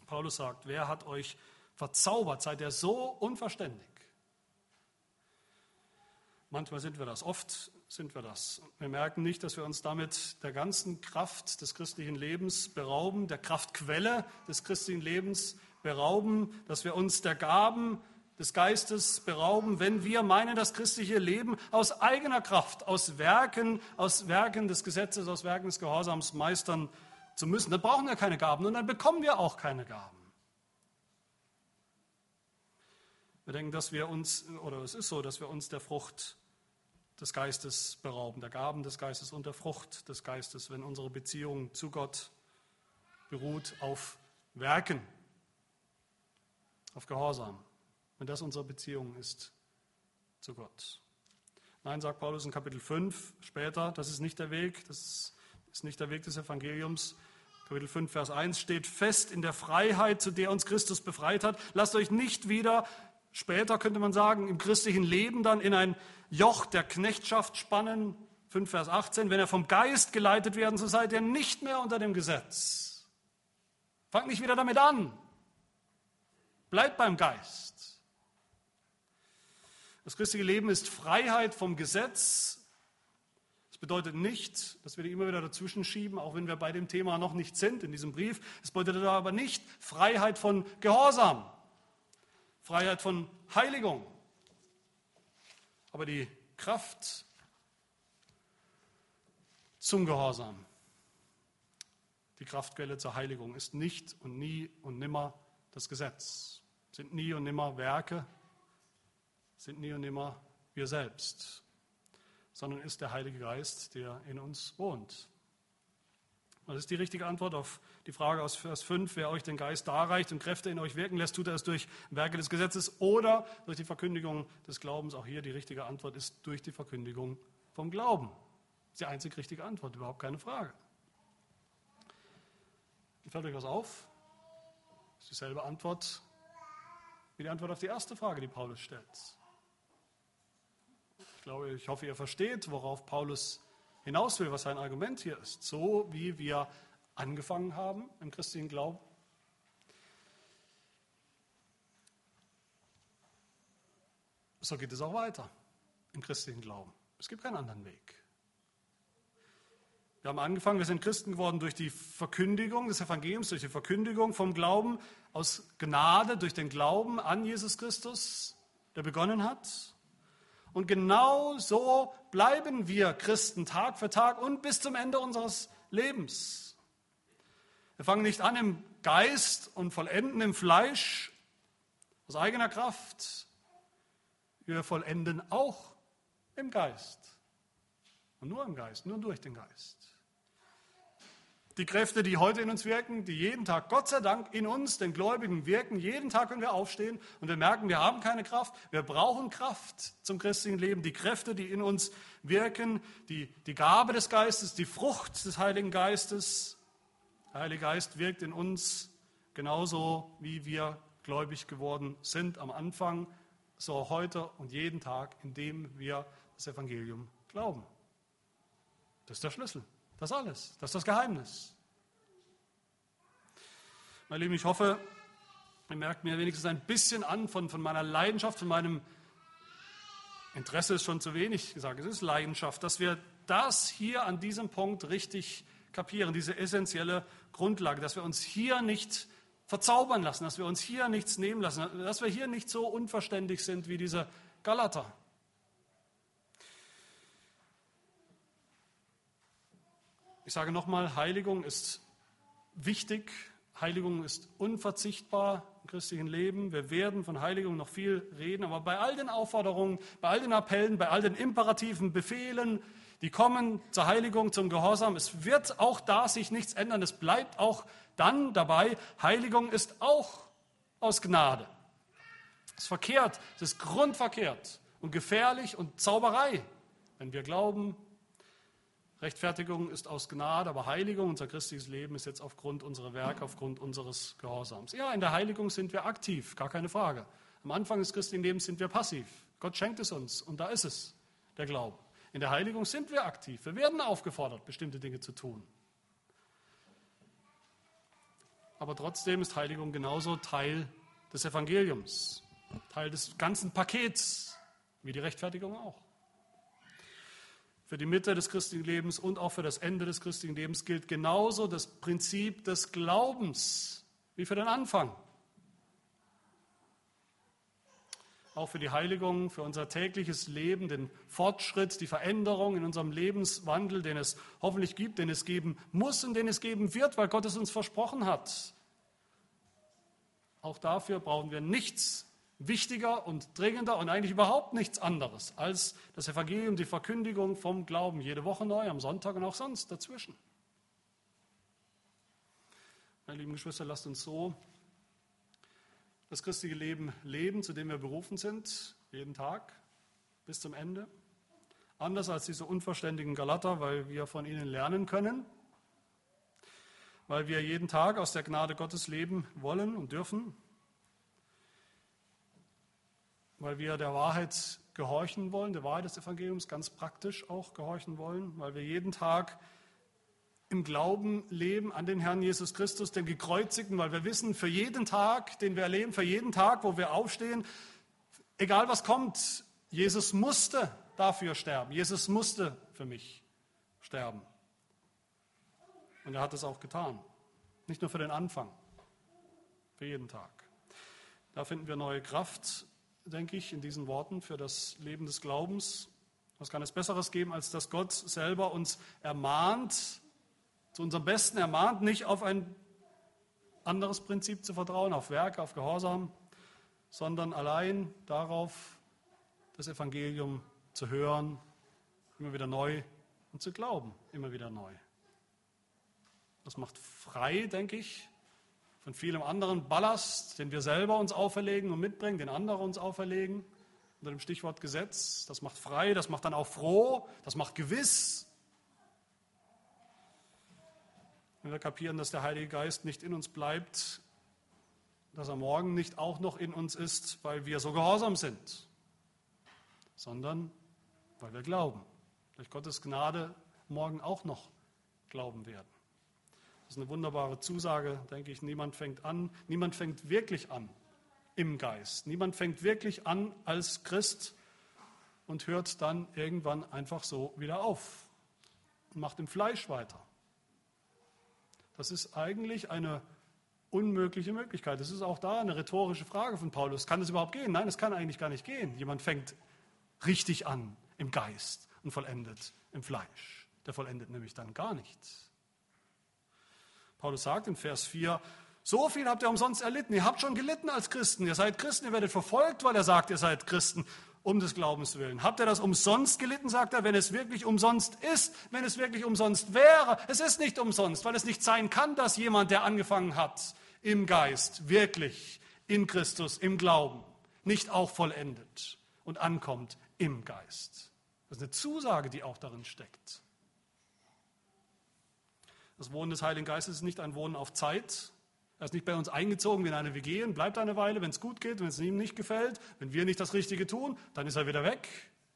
Paulus sagt, wer hat euch verzaubert? Seid ihr so unverständig? Manchmal sind wir das, oft sind wir das. Wir merken nicht, dass wir uns damit der ganzen Kraft des christlichen Lebens berauben, der Kraftquelle des christlichen Lebens berauben, dass wir uns der Gaben des Geistes berauben, wenn wir meinen, das christliche Leben aus eigener Kraft, aus Werken, aus Werken des Gesetzes, aus Werken des Gehorsams meistern zu müssen. Dann brauchen wir keine Gaben und dann bekommen wir auch keine Gaben. Wir denken, dass wir uns, oder es ist so, dass wir uns der Frucht des Geistes berauben, der Gaben des Geistes und der Frucht des Geistes, wenn unsere Beziehung zu Gott beruht auf Werken, auf Gehorsam wenn das unsere Beziehung ist zu Gott. Nein, sagt Paulus in Kapitel 5 später, das ist nicht der Weg, das ist nicht der Weg des Evangeliums. Kapitel 5, Vers 1 steht fest in der Freiheit, zu der uns Christus befreit hat. Lasst euch nicht wieder, später könnte man sagen, im christlichen Leben dann in ein Joch der Knechtschaft spannen. 5, Vers 18, wenn er vom Geist geleitet werden, so seid ihr nicht mehr unter dem Gesetz. Fangt nicht wieder damit an. Bleibt beim Geist. Das christliche Leben ist Freiheit vom Gesetz. Das bedeutet nicht, dass wir die immer wieder dazwischen schieben, auch wenn wir bei dem Thema noch nicht sind in diesem Brief. Es bedeutet aber nicht Freiheit von Gehorsam, Freiheit von Heiligung. Aber die Kraft zum Gehorsam, die Kraftquelle zur Heiligung ist nicht und nie und nimmer das Gesetz, sind nie und nimmer Werke, sind nie und nimmer wir selbst, sondern ist der Heilige Geist, der in uns wohnt. Das ist die richtige Antwort auf die Frage aus Vers 5, wer euch den Geist darreicht und Kräfte in euch wirken lässt, tut er es durch Werke des Gesetzes oder durch die Verkündigung des Glaubens. Auch hier die richtige Antwort ist durch die Verkündigung vom Glauben. Das ist die einzig richtige Antwort, überhaupt keine Frage. Fällt euch was auf? Das ist dieselbe Antwort wie die Antwort auf die erste Frage, die Paulus stellt. Ich glaube, ich hoffe, ihr versteht, worauf Paulus hinaus will, was sein Argument hier ist. So wie wir angefangen haben im christlichen Glauben, so geht es auch weiter im christlichen Glauben. Es gibt keinen anderen Weg. Wir haben angefangen, wir sind Christen geworden durch die Verkündigung des Evangeliums, durch die Verkündigung vom Glauben aus Gnade, durch den Glauben an Jesus Christus, der begonnen hat. Und genau so bleiben wir Christen Tag für Tag und bis zum Ende unseres Lebens. Wir fangen nicht an im Geist und vollenden im Fleisch aus eigener Kraft. Wir vollenden auch im Geist. Und nur im Geist, nur durch den Geist. Die Kräfte, die heute in uns wirken, die jeden Tag, Gott sei Dank, in uns, den Gläubigen, wirken. Jeden Tag, wenn wir aufstehen und wir merken, wir haben keine Kraft. Wir brauchen Kraft zum christlichen Leben. Die Kräfte, die in uns wirken, die, die Gabe des Geistes, die Frucht des Heiligen Geistes. Der Heilige Geist wirkt in uns genauso, wie wir gläubig geworden sind am Anfang, so heute und jeden Tag, indem wir das Evangelium glauben. Das ist der Schlüssel. Das alles. Das ist das Geheimnis. Meine Lieben, ich hoffe, ihr merkt mir wenigstens ein bisschen an von, von meiner Leidenschaft, von meinem Interesse ist schon zu wenig gesagt. Es ist Leidenschaft, dass wir das hier an diesem Punkt richtig kapieren, diese essentielle Grundlage, dass wir uns hier nicht verzaubern lassen, dass wir uns hier nichts nehmen lassen, dass wir hier nicht so unverständlich sind wie diese Galater. Ich sage nochmal, Heiligung ist wichtig, Heiligung ist unverzichtbar im christlichen Leben. Wir werden von Heiligung noch viel reden, aber bei all den Aufforderungen, bei all den Appellen, bei all den imperativen Befehlen, die kommen zur Heiligung, zum Gehorsam, es wird auch da sich nichts ändern. Es bleibt auch dann dabei, Heiligung ist auch aus Gnade. Es ist verkehrt, es ist grundverkehrt und gefährlich und Zauberei, wenn wir glauben, Rechtfertigung ist aus Gnade, aber Heiligung, unser christliches Leben, ist jetzt aufgrund unserer Werke, aufgrund unseres Gehorsams. Ja, in der Heiligung sind wir aktiv, gar keine Frage. Am Anfang des christlichen Lebens sind wir passiv. Gott schenkt es uns und da ist es, der Glaube. In der Heiligung sind wir aktiv. Wir werden aufgefordert, bestimmte Dinge zu tun. Aber trotzdem ist Heiligung genauso Teil des Evangeliums, Teil des ganzen Pakets, wie die Rechtfertigung auch. Für die Mitte des christlichen Lebens und auch für das Ende des christlichen Lebens gilt genauso das Prinzip des Glaubens wie für den Anfang. Auch für die Heiligung, für unser tägliches Leben, den Fortschritt, die Veränderung in unserem Lebenswandel, den es hoffentlich gibt, den es geben muss und den es geben wird, weil Gott es uns versprochen hat. Auch dafür brauchen wir nichts wichtiger und dringender und eigentlich überhaupt nichts anderes als das Evangelium, die Verkündigung vom Glauben, jede Woche neu, am Sonntag und auch sonst dazwischen. Meine lieben Geschwister, lasst uns so das christliche Leben leben, zu dem wir berufen sind, jeden Tag bis zum Ende. Anders als diese unverständigen Galater, weil wir von ihnen lernen können, weil wir jeden Tag aus der Gnade Gottes leben wollen und dürfen weil wir der Wahrheit gehorchen wollen, der Wahrheit des Evangeliums ganz praktisch auch gehorchen wollen, weil wir jeden Tag im Glauben leben an den Herrn Jesus Christus, den Gekreuzigten, weil wir wissen, für jeden Tag, den wir erleben, für jeden Tag, wo wir aufstehen, egal was kommt, Jesus musste dafür sterben. Jesus musste für mich sterben. Und er hat es auch getan. Nicht nur für den Anfang, für jeden Tag. Da finden wir neue Kraft denke ich, in diesen Worten für das Leben des Glaubens. Was kann es Besseres geben, als dass Gott selber uns ermahnt, zu unserem Besten ermahnt, nicht auf ein anderes Prinzip zu vertrauen, auf Werke, auf Gehorsam, sondern allein darauf, das Evangelium zu hören, immer wieder neu und zu glauben, immer wieder neu. Das macht frei, denke ich, von vielem anderen Ballast, den wir selber uns auferlegen und mitbringen, den andere uns auferlegen, unter dem Stichwort Gesetz. Das macht frei, das macht dann auch froh, das macht gewiss. wenn wir kapieren, dass der Heilige Geist nicht in uns bleibt, dass er morgen nicht auch noch in uns ist, weil wir so gehorsam sind, sondern weil wir glauben. Durch Gottes Gnade morgen auch noch glauben werden. Das ist eine wunderbare Zusage, denke ich. Niemand fängt an, niemand fängt wirklich an im Geist. Niemand fängt wirklich an als Christ und hört dann irgendwann einfach so wieder auf und macht im Fleisch weiter. Das ist eigentlich eine unmögliche Möglichkeit. Das ist auch da eine rhetorische Frage von Paulus. Kann das überhaupt gehen? Nein, das kann eigentlich gar nicht gehen. Jemand fängt richtig an im Geist und vollendet im Fleisch. Der vollendet nämlich dann gar nichts. Paulus sagt in Vers 4, so viel habt ihr umsonst erlitten. Ihr habt schon gelitten als Christen. Ihr seid Christen, ihr werdet verfolgt, weil er sagt, ihr seid Christen um des Glaubens willen. Habt ihr das umsonst gelitten, sagt er, wenn es wirklich umsonst ist, wenn es wirklich umsonst wäre. Es ist nicht umsonst, weil es nicht sein kann, dass jemand, der angefangen hat, im Geist, wirklich in Christus, im Glauben, nicht auch vollendet und ankommt im Geist. Das ist eine Zusage, die auch darin steckt. Das Wohnen des Heiligen Geistes ist nicht ein Wohnen auf Zeit, er ist nicht bei uns eingezogen wie in eine WG und bleibt eine Weile, wenn es gut geht, wenn es ihm nicht gefällt. Wenn wir nicht das Richtige tun, dann ist er wieder weg.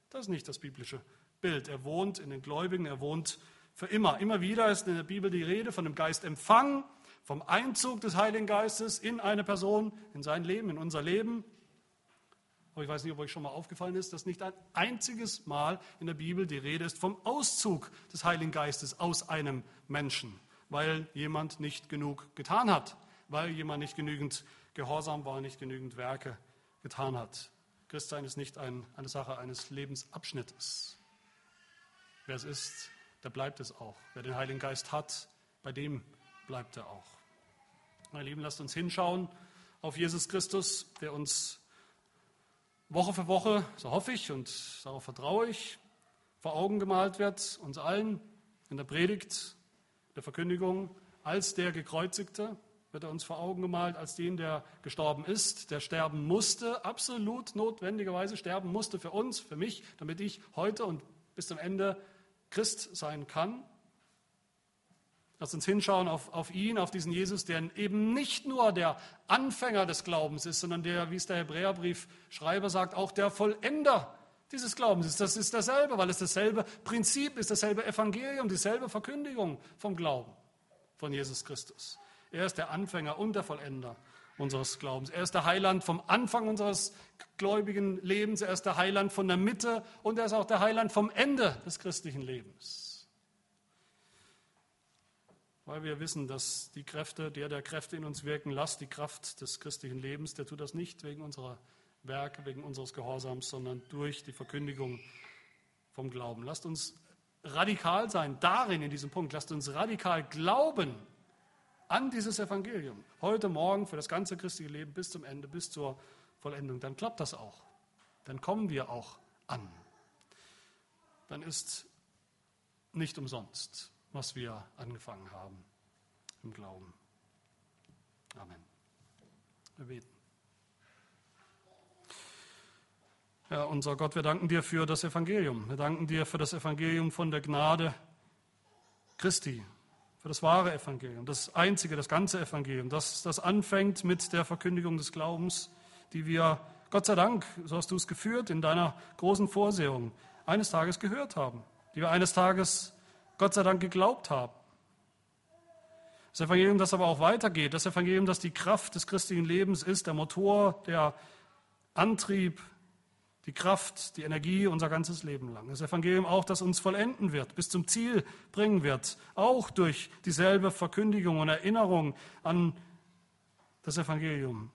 Das ist nicht das biblische Bild. Er wohnt in den Gläubigen, er wohnt für immer. Immer wieder ist in der Bibel die Rede von dem Geistempfang, vom Einzug des Heiligen Geistes in eine Person, in sein Leben, in unser Leben. Aber ich weiß nicht, ob euch schon mal aufgefallen ist, dass nicht ein einziges Mal in der Bibel die Rede ist vom Auszug des Heiligen Geistes aus einem Menschen, weil jemand nicht genug getan hat weil jemand nicht genügend gehorsam war, nicht genügend Werke getan hat. Christsein ist nicht ein, eine Sache eines Lebensabschnittes. Wer es ist, der bleibt es auch. Wer den Heiligen Geist hat, bei dem bleibt er auch. Meine Lieben, lasst uns hinschauen auf Jesus Christus, der uns Woche für Woche, so hoffe ich und darauf vertraue ich, vor Augen gemalt wird, uns allen in der Predigt, der Verkündigung, als der Gekreuzigte, wird er uns vor Augen gemalt als den, der gestorben ist, der sterben musste, absolut notwendigerweise sterben musste für uns, für mich, damit ich heute und bis zum Ende Christ sein kann. Lass uns hinschauen auf, auf ihn, auf diesen Jesus, der eben nicht nur der Anfänger des Glaubens ist, sondern der, wie es der Hebräerbriefschreiber sagt, auch der Vollender dieses Glaubens ist. Das ist dasselbe, weil es dasselbe Prinzip ist, dasselbe Evangelium, dieselbe Verkündigung vom Glauben von Jesus Christus. Er ist der Anfänger und der Vollender unseres Glaubens. Er ist der Heiland vom Anfang unseres gläubigen Lebens. Er ist der Heiland von der Mitte und er ist auch der Heiland vom Ende des christlichen Lebens. Weil wir wissen, dass die Kräfte, der der Kräfte in uns wirken lässt, die Kraft des christlichen Lebens, der tut das nicht wegen unserer Werke, wegen unseres Gehorsams, sondern durch die Verkündigung vom Glauben. Lasst uns radikal sein darin, in diesem Punkt. Lasst uns radikal glauben, an dieses Evangelium, heute Morgen für das ganze christliche Leben bis zum Ende, bis zur Vollendung, dann klappt das auch. Dann kommen wir auch an. Dann ist nicht umsonst, was wir angefangen haben im Glauben. Amen. Wir beten. Ja, unser Gott, wir danken dir für das Evangelium. Wir danken dir für das Evangelium von der Gnade Christi, für das wahre Evangelium, das einzige, das ganze Evangelium, das, das anfängt mit der Verkündigung des Glaubens, die wir, Gott sei Dank, so hast du es geführt, in deiner großen Vorsehung, eines Tages gehört haben, die wir eines Tages, Gott sei Dank, geglaubt haben. Das Evangelium, das aber auch weitergeht, das Evangelium, das die Kraft des christlichen Lebens ist, der Motor, der Antrieb, die Kraft, die Energie unser ganzes Leben lang. Das Evangelium auch, das uns vollenden wird, bis zum Ziel bringen wird, auch durch dieselbe Verkündigung und Erinnerung an das Evangelium,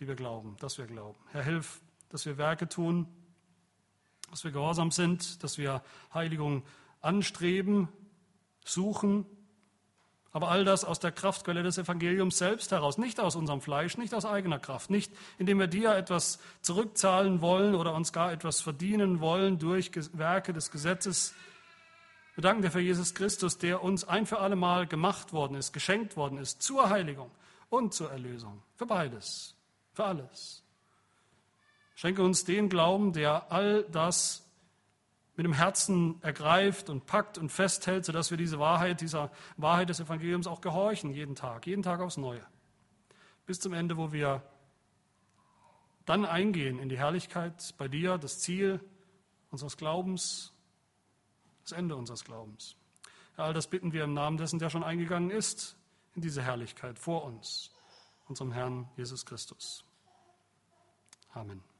die wir glauben, dass wir glauben. Herr, hilf, dass wir Werke tun, dass wir gehorsam sind, dass wir Heiligung anstreben, suchen aber all das aus der Kraftquelle des Evangeliums selbst heraus, nicht aus unserem Fleisch, nicht aus eigener Kraft, nicht indem wir dir etwas zurückzahlen wollen oder uns gar etwas verdienen wollen durch Werke des Gesetzes. Wir danken dir für Jesus Christus, der uns ein für alle Mal gemacht worden ist, geschenkt worden ist, zur Heiligung und zur Erlösung. Für beides, für alles. Schenke uns den Glauben, der all das mit dem Herzen ergreift und packt und festhält, sodass wir diese Wahrheit, dieser Wahrheit des Evangeliums auch gehorchen, jeden Tag, jeden Tag aufs Neue. Bis zum Ende, wo wir dann eingehen in die Herrlichkeit bei dir, das Ziel unseres Glaubens, das Ende unseres Glaubens. Ja, all das bitten wir im Namen dessen, der schon eingegangen ist in diese Herrlichkeit vor uns, unserem Herrn Jesus Christus. Amen.